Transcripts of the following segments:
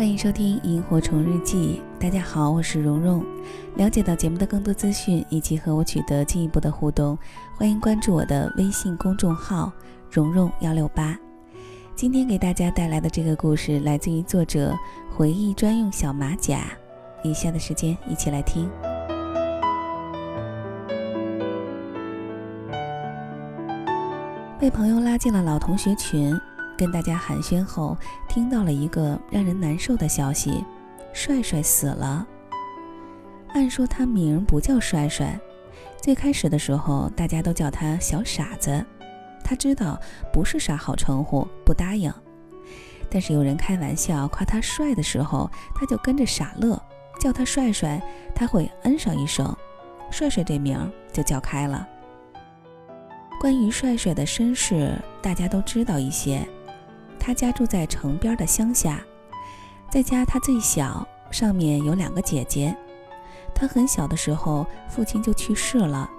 欢迎收听《萤火虫日记》。大家好，我是蓉蓉。了解到节目的更多资讯以及和我取得进一步的互动，欢迎关注我的微信公众号“蓉蓉幺六八”。今天给大家带来的这个故事来自于作者回忆专用小马甲。以下的时间一起来听。被朋友拉进了老同学群。跟大家寒暄后，听到了一个让人难受的消息：帅帅死了。按说他名不叫帅帅，最开始的时候大家都叫他小傻子。他知道不是啥好称呼，不答应。但是有人开玩笑夸他帅的时候，他就跟着傻乐，叫他帅帅，他会嗯上一声，帅帅这名就叫开了。关于帅帅的身世，大家都知道一些。他家住在城边的乡下，在家他最小，上面有两个姐姐。他很小的时候，父亲就去世了，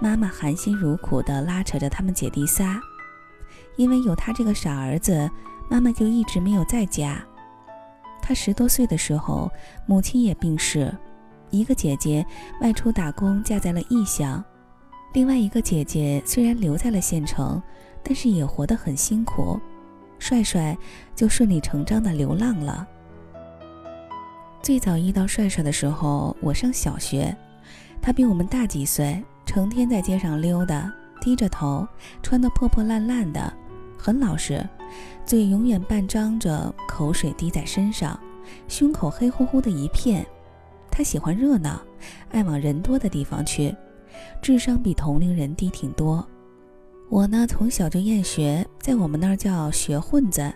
妈妈含辛茹苦地拉扯着他们姐弟仨。因为有他这个傻儿子，妈妈就一直没有在家。他十多岁的时候，母亲也病逝，一个姐姐外出打工，嫁在了异乡；另外一个姐姐虽然留在了县城，但是也活得很辛苦。帅帅就顺理成章的流浪了。最早遇到帅帅的时候，我上小学，他比我们大几岁，成天在街上溜达，低着头，穿得破破烂烂的，很老实，嘴永远半张着，口水滴在身上，胸口黑乎乎的一片。他喜欢热闹，爱往人多的地方去，智商比同龄人低挺多。我呢，从小就厌学，在我们那儿叫学混子，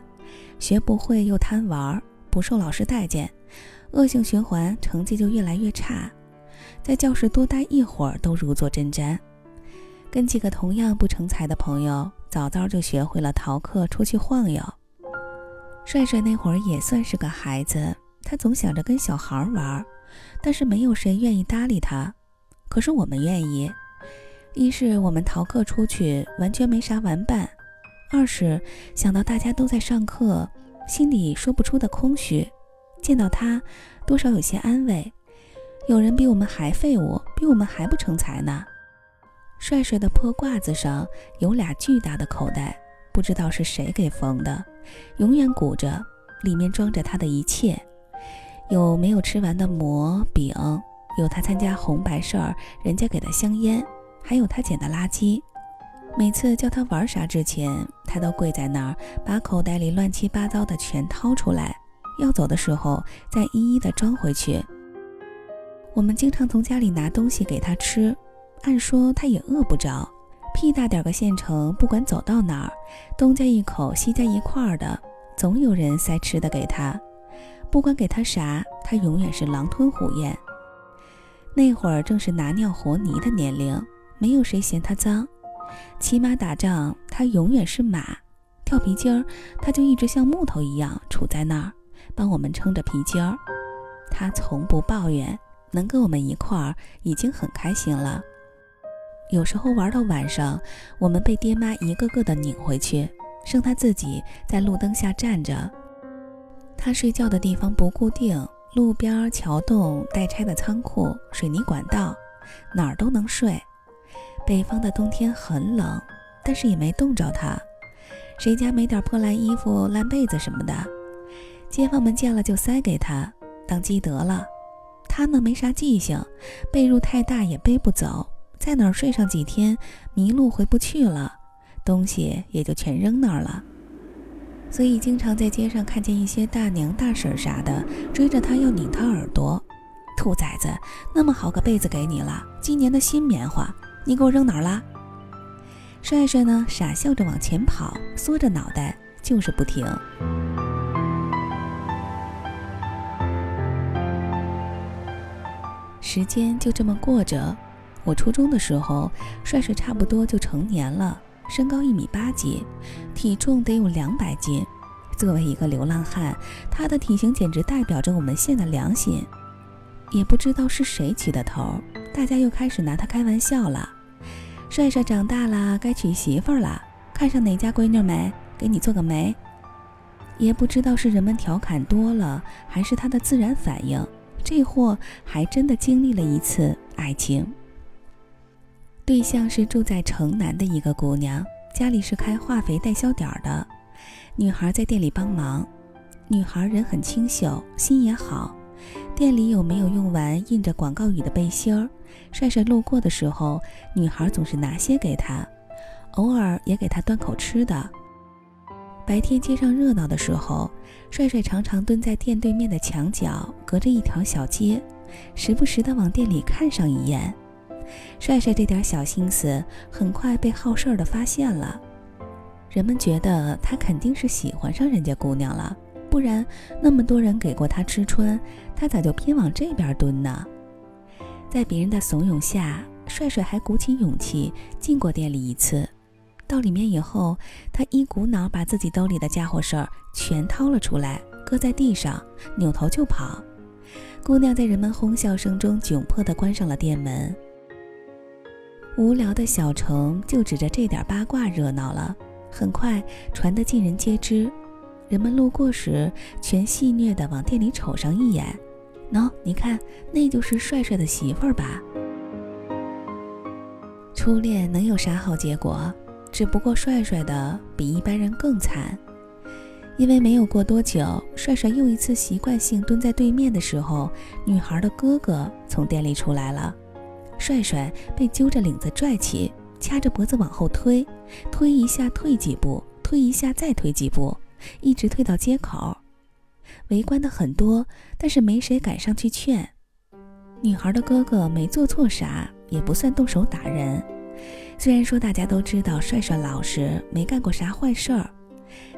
学不会又贪玩，不受老师待见，恶性循环，成绩就越来越差，在教室多待一会儿都如坐针毡。跟几个同样不成才的朋友，早早就学会了逃课出去晃悠。帅帅那会儿也算是个孩子，他总想着跟小孩玩，但是没有谁愿意搭理他，可是我们愿意。一是我们逃课出去完全没啥玩伴，二是想到大家都在上课，心里说不出的空虚，见到他多少有些安慰。有人比我们还废物，比我们还不成才呢。帅帅的破褂子上有俩巨大的口袋，不知道是谁给缝的，永远鼓着，里面装着他的一切，有没有吃完的馍饼，有他参加红白事儿人家给的香烟。还有他捡的垃圾，每次叫他玩啥之前，他都跪在那儿，把口袋里乱七八糟的全掏出来，要走的时候再一一的装回去。我们经常从家里拿东西给他吃，按说他也饿不着，屁大点个县城，不管走到哪儿，东家一口西家一块儿的，总有人塞吃的给他，不管给他啥，他永远是狼吞虎咽。那会儿正是拿尿和泥的年龄。没有谁嫌他脏，骑马打仗，他永远是马；跳皮筋儿，他就一直像木头一样杵在那儿，帮我们撑着皮筋儿。他从不抱怨，能跟我们一块儿已经很开心了。有时候玩到晚上，我们被爹妈一个个的拧回去，剩他自己在路灯下站着。他睡觉的地方不固定，路边、桥洞、待拆的仓库、水泥管道，哪儿都能睡。北方的冬天很冷，但是也没冻着他。谁家没点破烂衣服、烂被子什么的，街坊们见了就塞给他当积德了。他呢没啥记性，被褥太大也背不走，在哪儿睡上几天，迷路回不去了，东西也就全扔那儿了。所以经常在街上看见一些大娘大婶啥的追着他要拧他耳朵。兔崽子，那么好个被子给你了，今年的新棉花。你给我扔哪儿了？帅帅呢？傻笑着往前跑，缩着脑袋，就是不停。时间就这么过着。我初中的时候，帅帅差不多就成年了，身高一米八几，体重得有两百斤。作为一个流浪汉，他的体型简直代表着我们县的良心。也不知道是谁起的头，大家又开始拿他开玩笑了。帅帅长大了，该娶媳妇了。看上哪家闺女没？给你做个媒。也不知道是人们调侃多了，还是他的自然反应，这货还真的经历了一次爱情。对象是住在城南的一个姑娘，家里是开化肥代销点的，女孩在店里帮忙。女孩人很清秀，心也好。店里有没有用完印着广告语的背心儿？帅帅路过的时候，女孩总是拿些给他，偶尔也给他端口吃的。白天街上热闹的时候，帅帅常常蹲在店对面的墙角，隔着一条小街，时不时的往店里看上一眼。帅帅这点小心思，很快被好事儿的发现了。人们觉得他肯定是喜欢上人家姑娘了。不然，那么多人给过他吃穿，他咋就偏往这边蹲呢？在别人的怂恿下，帅帅还鼓起勇气进过店里一次。到里面以后，他一股脑把自己兜里的家伙事儿全掏了出来，搁在地上，扭头就跑。姑娘在人们哄笑声中窘迫地关上了店门。无聊的小城就指着这点八卦热闹了，很快传得尽人皆知。人们路过时，全戏谑地往店里瞅上一眼。喏，你看，那就是帅帅的媳妇儿吧？初恋能有啥好结果？只不过帅帅的比一般人更惨，因为没有过多久，帅帅又一次习惯性蹲在对面的时候，女孩的哥哥从店里出来了。帅帅被揪着领子拽起，掐着脖子往后推，推一下退几步，推一下再退几步。一直退到街口，围观的很多，但是没谁敢上去劝。女孩的哥哥没做错啥，也不算动手打人。虽然说大家都知道帅帅老实，没干过啥坏事儿，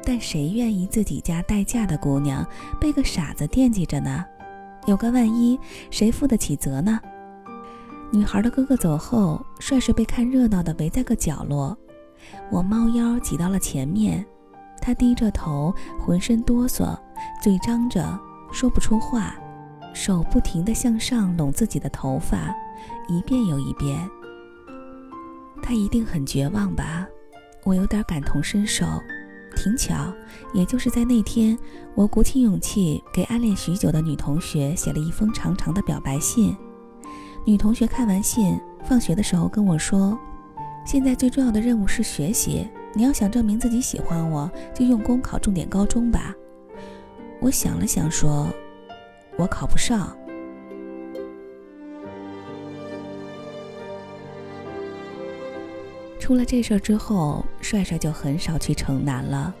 但谁愿意自己家待嫁的姑娘被个傻子惦记着呢？有个万一，谁负得起责呢？女孩的哥哥走后，帅帅被看热闹的围在个角落。我猫腰挤到了前面。他低着头，浑身哆嗦，嘴张着，说不出话，手不停地向上拢自己的头发，一遍又一遍。他一定很绝望吧？我有点感同身受。挺巧，也就是在那天，我鼓起勇气给暗恋许久的女同学写了一封长长的表白信。女同学看完信，放学的时候跟我说：“现在最重要的任务是学习。”你要想证明自己喜欢我，就用功考重点高中吧。我想了想，说：“我考不上。”出了这事儿之后，帅帅就很少去城南了。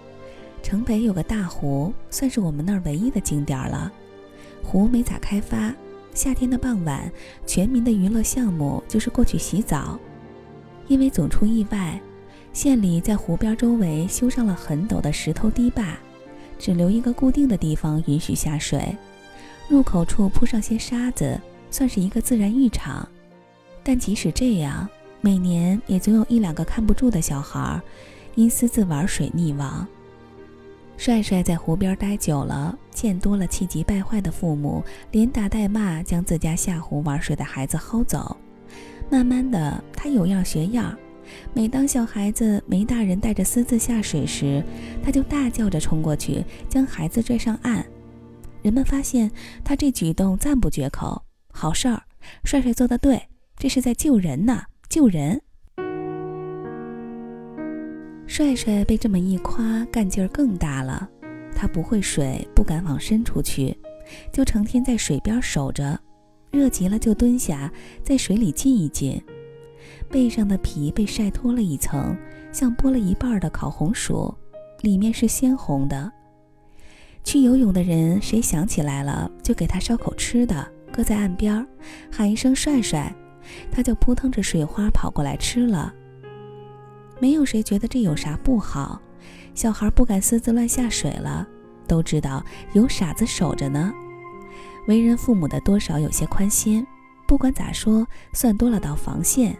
城北有个大湖，算是我们那儿唯一的景点了。湖没咋开发，夏天的傍晚，全民的娱乐项目就是过去洗澡，因为总出意外。县里在湖边周围修上了很陡的石头堤坝，只留一个固定的地方允许下水，入口处铺上些沙子，算是一个自然浴场。但即使这样，每年也总有一两个看不住的小孩，因私自玩水溺亡。帅帅在湖边待久了，见多了气急败坏的父母连打带骂，将自家下湖玩水的孩子薅走。慢慢的，他有样学样。每当小孩子没大人带着私自下水时，他就大叫着冲过去，将孩子拽上岸。人们发现他这举动赞不绝口，好事儿，帅帅做的对，这是在救人呢，救人。帅帅被这么一夸，干劲儿更大了。他不会水，不敢往深处去，就成天在水边守着，热极了就蹲下，在水里浸一浸。背上的皮被晒脱了一层，像剥了一半的烤红薯，里面是鲜红的。去游泳的人，谁想起来了，就给他烧口吃的，搁在岸边，喊一声“帅帅”，他就扑腾着水花跑过来吃了。没有谁觉得这有啥不好，小孩不敢私自乱下水了，都知道有傻子守着呢。为人父母的多少有些宽心，不管咋说，算多了道防线。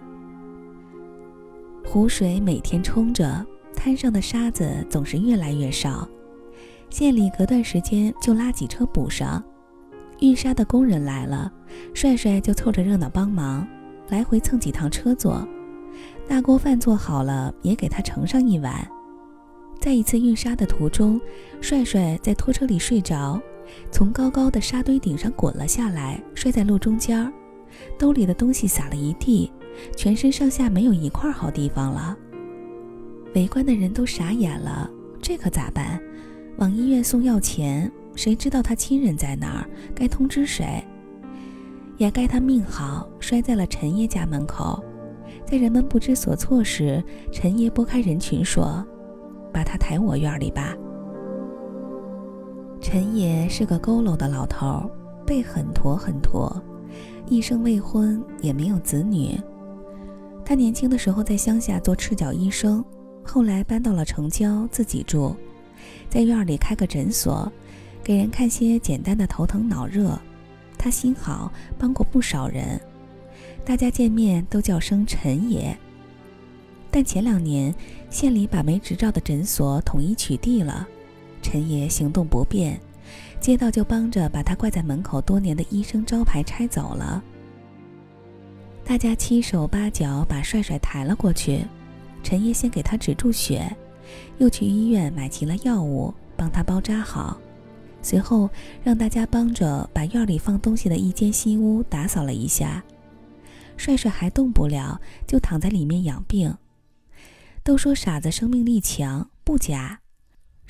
湖水每天冲着，滩上的沙子总是越来越少。县里隔段时间就拉几车补上。运沙的工人来了，帅帅就凑着热闹帮忙，来回蹭几趟车坐。大锅饭做好了，也给他盛上一碗。在一次运沙的途中，帅帅在拖车里睡着，从高高的沙堆顶上滚了下来，摔在路中间儿，兜里的东西洒了一地，全身上下没有一块好地方了。围观的人都傻眼了，这可咋办？往医院送药钱，谁知道他亲人在哪儿？该通知谁？也该他命好，摔在了陈爷家门口。在人们不知所措时，陈爷拨开人群说。把他抬我院里吧。陈爷是个佝偻的老头，背很驼很驼，一生未婚，也没有子女。他年轻的时候在乡下做赤脚医生，后来搬到了城郊自己住，在院里开个诊所，给人看些简单的头疼脑热。他心好，帮过不少人，大家见面都叫声陈爷。但前两年，县里把没执照的诊所统一取缔了，陈爷行动不便，街道就帮着把他挂在门口多年的医生招牌拆走了。大家七手八脚把帅帅抬了过去，陈爷先给他止住血，又去医院买齐了药物，帮他包扎好，随后让大家帮着把院里放东西的一间新屋打扫了一下。帅帅还动不了，就躺在里面养病。都说傻子生命力强，不假。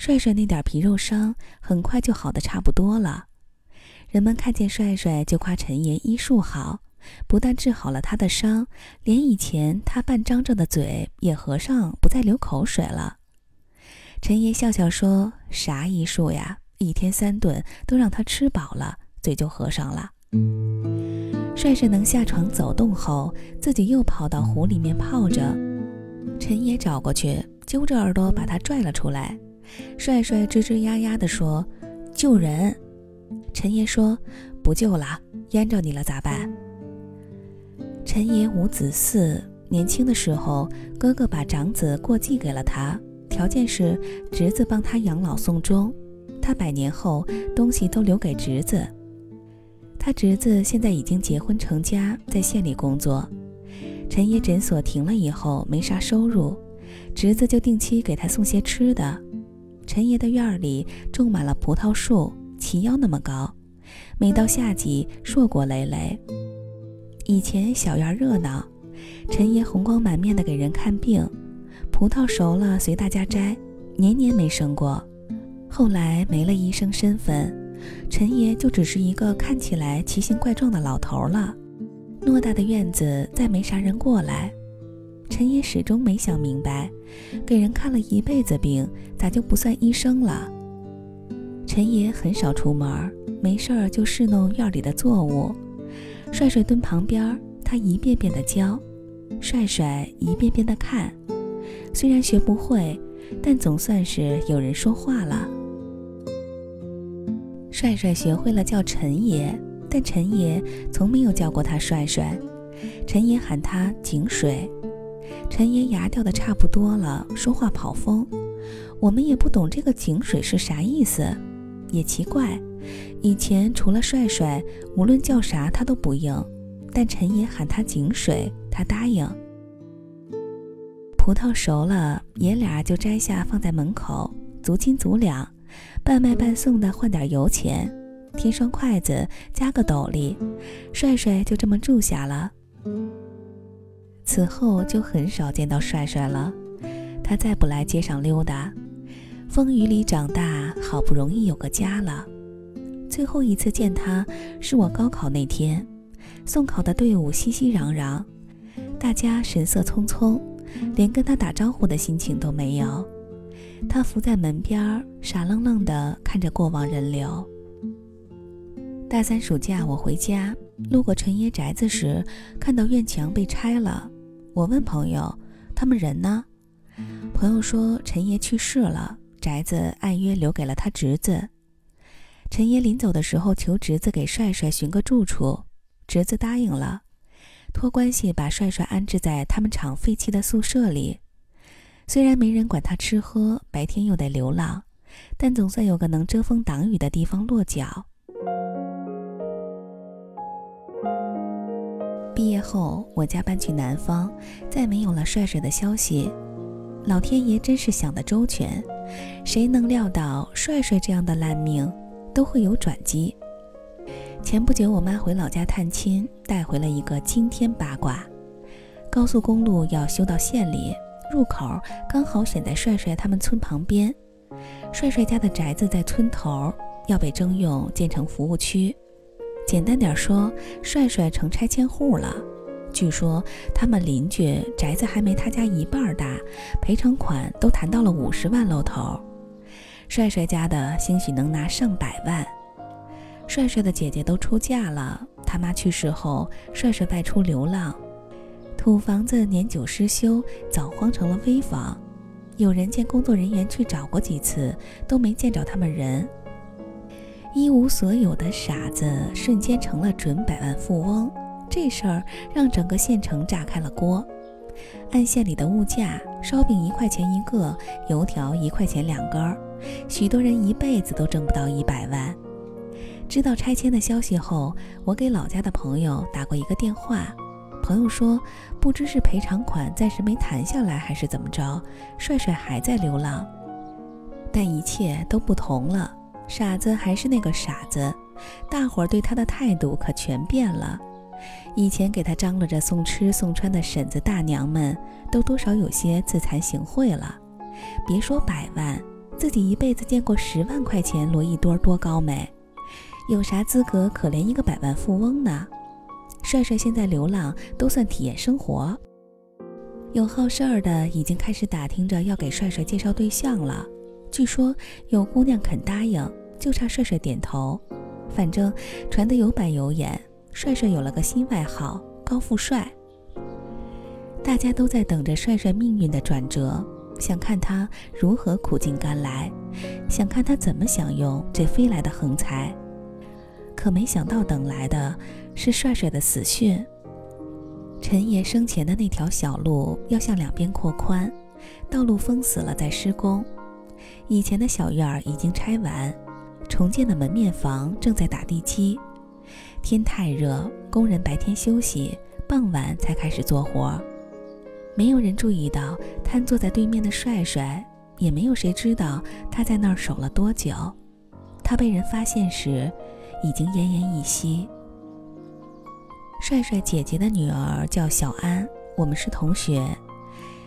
帅帅那点皮肉伤很快就好的差不多了。人们看见帅帅就夸陈爷医术好，不但治好了他的伤，连以前他半张着的嘴也合上，不再流口水了。陈爷笑笑说：“啥医术呀？一天三顿都让他吃饱了，嘴就合上了。”帅帅能下床走动后，自己又跑到湖里面泡着。陈爷找过去，揪着耳朵把他拽了出来。帅帅吱吱呀呀地说：“救人！”陈爷说：“不救了，淹着你了咋办？”陈爷无子嗣，年轻的时候哥哥把长子过继给了他，条件是侄子帮他养老送终。他百年后东西都留给侄子。他侄子现在已经结婚成家，在县里工作。陈爷诊所停了以后没啥收入，侄子就定期给他送些吃的。陈爷的院里种满了葡萄树，齐腰那么高，每到夏季硕果累累。以前小院热闹，陈爷红光满面的给人看病，葡萄熟了随大家摘，年年没生过。后来没了医生身份，陈爷就只是一个看起来奇形怪状的老头了。偌大的院子再没啥人过来，陈爷始终没想明白，给人看了一辈子病，咋就不算医生了？陈爷很少出门，没事儿就侍弄院里的作物。帅帅蹲旁边，他一遍遍的教，帅帅一遍遍的看。虽然学不会，但总算是有人说话了。帅帅学会了叫陈爷。但陈爷从没有叫过他帅帅，陈爷喊他井水。陈爷牙掉的差不多了，说话跑风。我们也不懂这个井水是啥意思，也奇怪。以前除了帅帅，无论叫啥他都不应，但陈爷喊他井水，他答应。葡萄熟了，爷俩就摘下放在门口，足斤足两，半卖半送的换点油钱。添双筷子，加个斗笠，帅帅就这么住下了。此后就很少见到帅帅了，他再不来街上溜达。风雨里长大，好不容易有个家了。最后一次见他，是我高考那天，送考的队伍熙熙攘攘，大家神色匆匆，连跟他打招呼的心情都没有。他伏在门边，傻愣愣地看着过往人流。大三暑假，我回家路过陈爷宅子时，看到院墙被拆了。我问朋友：“他们人呢？”朋友说：“陈爷去世了，宅子按约留给了他侄子。陈爷临走的时候，求侄子给帅帅寻个住处，侄子答应了，托关系把帅帅安置在他们厂废弃的宿舍里。虽然没人管他吃喝，白天又得流浪，但总算有个能遮风挡雨的地方落脚。”后，我家搬去南方，再没有了帅帅的消息。老天爷真是想得周全，谁能料到帅帅这样的烂命都会有转机？前不久，我妈回老家探亲，带回了一个惊天八卦：高速公路要修到县里，入口刚好选在帅帅他们村旁边。帅帅家的宅子在村头，要被征用建成服务区。简单点说，帅帅成拆迁户了。据说他们邻居宅子还没他家一半大，赔偿款都谈到了五十万露头。帅帅家的兴许能拿上百万。帅帅的姐姐都出嫁了，他妈去世后，帅帅外出流浪，土房子年久失修，早荒成了危房。有人见工作人员去找过几次，都没见着他们人。一无所有的傻子瞬间成了准百万富翁，这事儿让整个县城炸开了锅。按县里的物价，烧饼一块钱一个，油条一块钱两根儿，许多人一辈子都挣不到一百万。知道拆迁的消息后，我给老家的朋友打过一个电话，朋友说，不知是赔偿款暂时没谈下来，还是怎么着，帅帅还在流浪。但一切都不同了。傻子还是那个傻子，大伙儿对他的态度可全变了。以前给他张罗着送吃送穿的婶子大娘们，都多少有些自惭形秽了。别说百万，自己一辈子见过十万块钱摞一堆多高没，有啥资格可怜一个百万富翁呢？帅帅现在流浪都算体验生活。有好事儿的已经开始打听着要给帅帅介绍对象了，据说有姑娘肯答应。就差帅帅点头，反正传得有板有眼，帅帅有了个新外号“高富帅”。大家都在等着帅帅命运的转折，想看他如何苦尽甘来，想看他怎么享用这飞来的横财。可没想到，等来的是帅帅的死讯。陈爷生前的那条小路要向两边扩宽，道路封死了，在施工。以前的小院儿已经拆完。重建的门面房正在打地基，天太热，工人白天休息，傍晚才开始做活。没有人注意到瘫坐在对面的帅帅，也没有谁知道他在那儿守了多久。他被人发现时，已经奄奄一息。帅帅姐姐的女儿叫小安，我们是同学。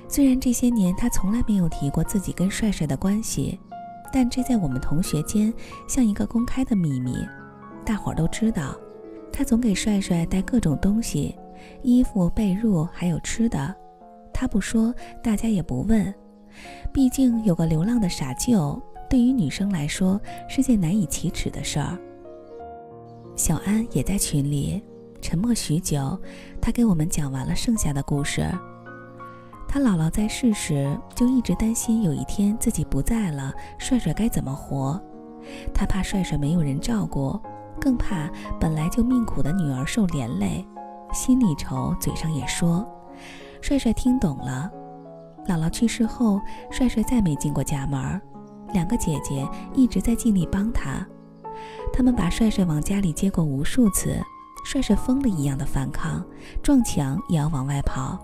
虽然这些年他从来没有提过自己跟帅帅的关系。但这在我们同学间像一个公开的秘密，大伙儿都知道。他总给帅帅带各种东西，衣服、被褥，还有吃的。他不说，大家也不问。毕竟有个流浪的傻舅，对于女生来说是件难以启齿的事儿。小安也在群里，沉默许久，他给我们讲完了剩下的故事。他姥姥在世时就一直担心有一天自己不在了，帅帅该怎么活？他怕帅帅没有人照顾，更怕本来就命苦的女儿受连累，心里愁，嘴上也说。帅帅听懂了。姥姥去世后，帅帅再没进过家门，两个姐姐一直在尽力帮他。他们把帅帅往家里接过无数次，帅帅疯了一样的反抗，撞墙也要往外跑。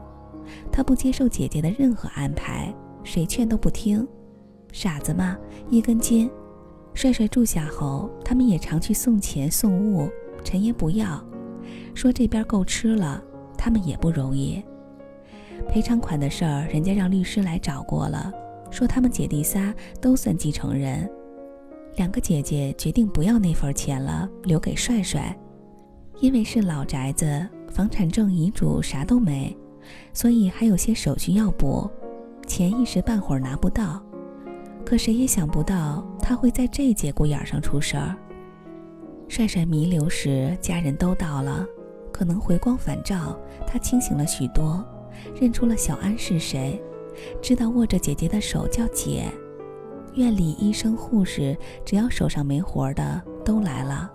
他不接受姐姐的任何安排，谁劝都不听，傻子嘛，一根筋。帅帅住下后，他们也常去送钱送物，陈爷不要，说这边够吃了，他们也不容易。赔偿款的事儿，人家让律师来找过了，说他们姐弟仨都算继承人，两个姐姐决定不要那份钱了，留给帅帅，因为是老宅子，房产证、遗嘱啥都没。所以还有些手续要补，钱一时半会儿拿不到。可谁也想不到他会在这节骨眼上出事儿。帅帅弥留时，家人都到了，可能回光返照，他清醒了许多，认出了小安是谁，知道握着姐姐的手叫姐。院里医生护士，只要手上没活的都来了。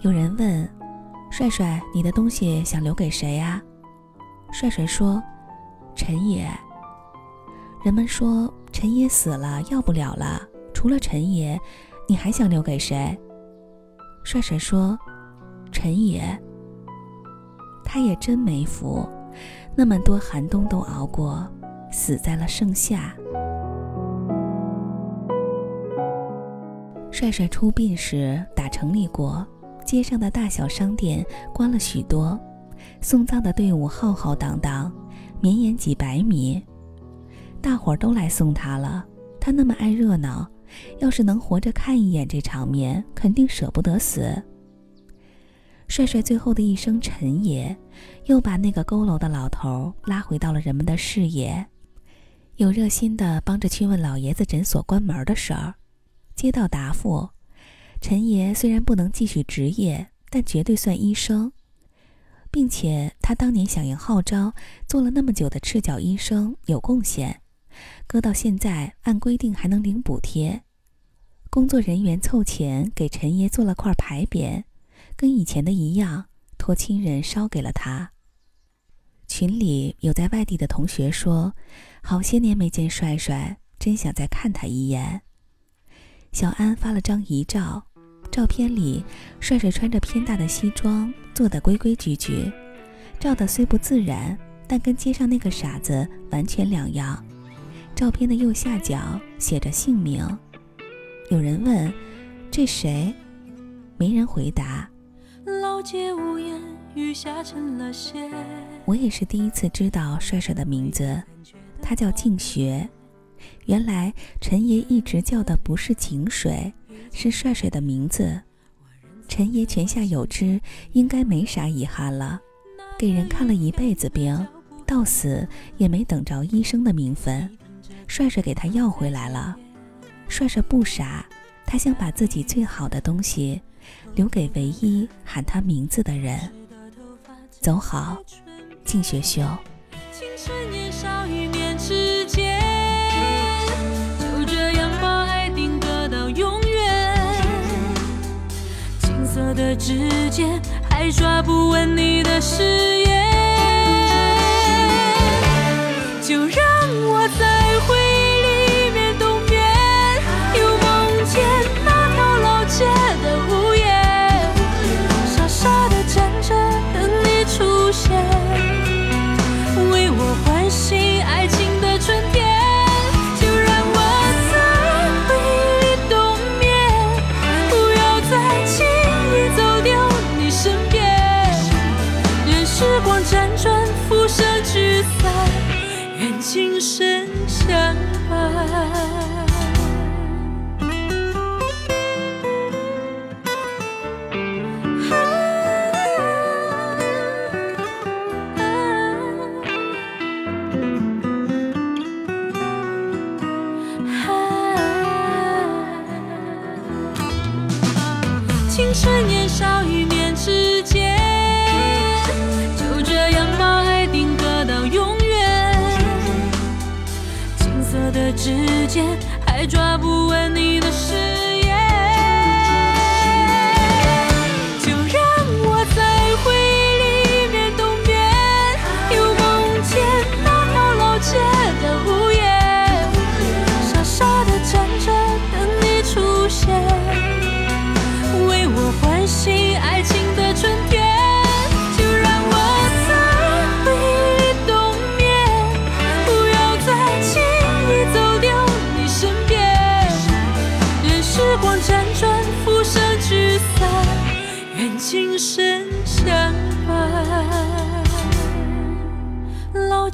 有人问：“帅帅，你的东西想留给谁呀？”帅帅说：“陈也。”人们说：“陈爷死了，要不了了。除了陈爷，你还想留给谁？”帅帅说：“陈爷。”他也真没福，那么多寒冬都熬过，死在了盛夏。帅帅出殡时打城里过，街上的大小商店关了许多，送葬的队伍浩浩荡荡，绵延几百米。大伙儿都来送他了，他那么爱热闹，要是能活着看一眼这场面，肯定舍不得死。帅帅最后的一声“陈爷”，又把那个佝偻的老头拉回到了人们的视野，有热心的帮着去问老爷子诊所关门的事儿。接到答复，陈爷虽然不能继续执业，但绝对算医生，并且他当年响应号召做了那么久的赤脚医生有贡献，搁到现在按规定还能领补贴。工作人员凑钱给陈爷做了块牌匾，跟以前的一样，托亲人捎给了他。群里有在外地的同学说，好些年没见帅帅，真想再看他一眼。小安发了张遗照，照片里帅帅穿着偏大的西装，坐得规规矩矩，照的虽不自然，但跟街上那个傻子完全两样。照片的右下角写着姓名。有人问：“这谁？”没人回答。老街无言，雨下成了雪。我也是第一次知道帅帅的名字，他叫静学。原来陈爷一直叫的不是井水，是帅帅的名字。陈爷泉下有知，应该没啥遗憾了。给人看了一辈子病，到死也没等着医生的名分。帅帅给他要回来了。帅帅不傻，他想把自己最好的东西留给唯一喊他名字的人。走好，静学修。的指尖还抓不稳你的誓言，就让我再回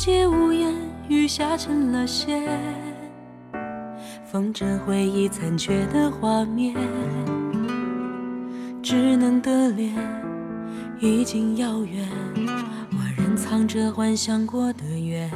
街无言，雨下成了线，风筝回忆残缺的画面，稚嫩的脸已经遥远，我仍藏着幻想过的缘。